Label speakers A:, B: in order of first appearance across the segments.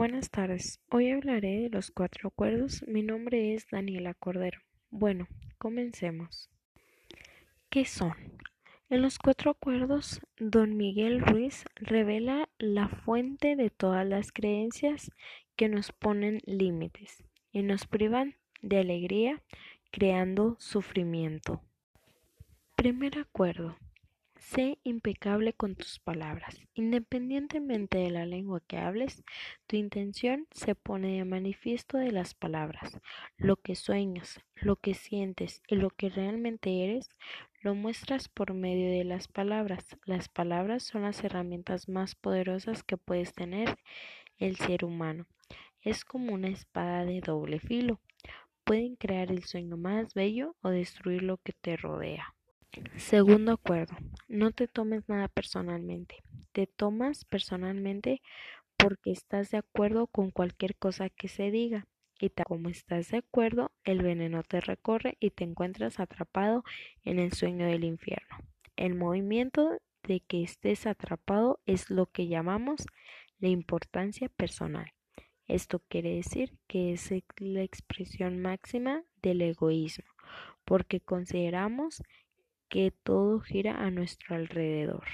A: Buenas tardes. Hoy hablaré de los cuatro acuerdos. Mi nombre es Daniela Cordero. Bueno, comencemos. ¿Qué son? En los cuatro acuerdos, don Miguel Ruiz revela la fuente de todas las creencias que nos ponen límites y nos privan de alegría, creando sufrimiento. Primer acuerdo. Sé impecable con tus palabras. Independientemente de la lengua que hables, tu intención se pone de manifiesto de las palabras. Lo que sueñas, lo que sientes y lo que realmente eres, lo muestras por medio de las palabras. Las palabras son las herramientas más poderosas que puedes tener el ser humano. Es como una espada de doble filo. Pueden crear el sueño más bello o destruir lo que te rodea. Segundo acuerdo, no te tomes nada personalmente. Te tomas personalmente porque estás de acuerdo con cualquier cosa que se diga. Y tal como estás de acuerdo, el veneno te recorre y te encuentras atrapado en el sueño del infierno. El movimiento de que estés atrapado es lo que llamamos la importancia personal. Esto quiere decir que es la expresión máxima del egoísmo, porque consideramos que todo gira a nuestro alrededor.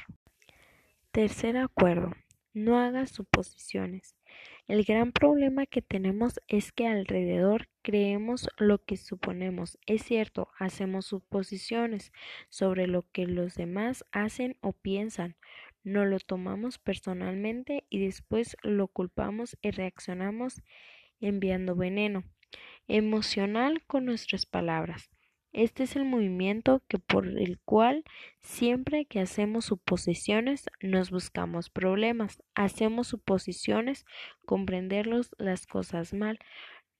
A: Tercer acuerdo. No hagas suposiciones. El gran problema que tenemos es que alrededor creemos lo que suponemos. Es cierto, hacemos suposiciones sobre lo que los demás hacen o piensan. No lo tomamos personalmente y después lo culpamos y reaccionamos enviando veneno emocional con nuestras palabras. Este es el movimiento que por el cual siempre que hacemos suposiciones nos buscamos problemas. Hacemos suposiciones, comprenderlos las cosas mal.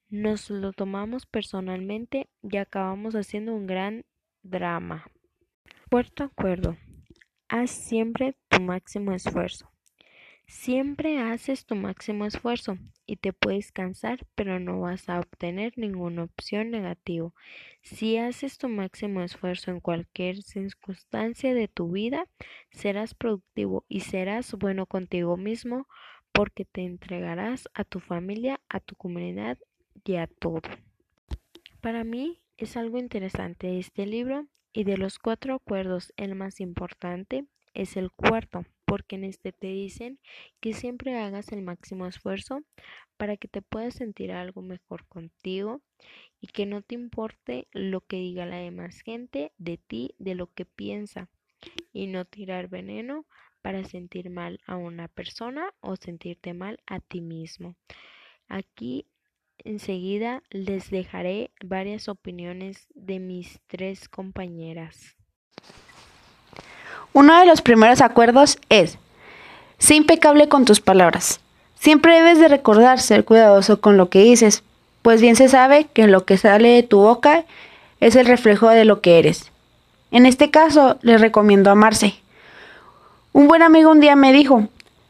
A: Nos lo tomamos personalmente y acabamos haciendo un gran drama. Cuarto acuerdo. Haz siempre tu máximo esfuerzo. Siempre haces tu máximo esfuerzo y te puedes cansar, pero no vas a obtener ninguna opción negativa. Si haces tu máximo esfuerzo en cualquier circunstancia de tu vida, serás productivo y serás bueno contigo mismo porque te entregarás a tu familia, a tu comunidad y a todo. Para mí es algo interesante este libro y de los cuatro acuerdos el más importante es el cuarto porque en este te dicen que siempre hagas el máximo esfuerzo para que te puedas sentir algo mejor contigo y que no te importe lo que diga la demás gente de ti, de lo que piensa y no tirar veneno para sentir mal a una persona o sentirte mal a ti mismo. Aquí enseguida les dejaré varias opiniones de mis tres compañeras.
B: Uno de los primeros acuerdos es, sé impecable con tus palabras. Siempre debes de recordar ser cuidadoso con lo que dices, pues bien se sabe que lo que sale de tu boca es el reflejo de lo que eres. En este caso, les recomiendo amarse. Un buen amigo un día me dijo,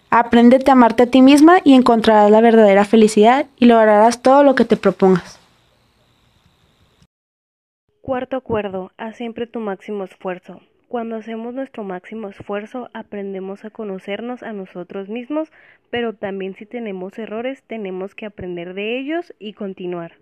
B: apréndete a amarte a ti misma y encontrarás la verdadera felicidad y lograrás todo lo que te propongas.
C: Cuarto acuerdo, haz siempre tu máximo esfuerzo. Cuando hacemos nuestro máximo esfuerzo aprendemos a conocernos a nosotros mismos, pero también si tenemos errores tenemos que aprender de ellos y continuar.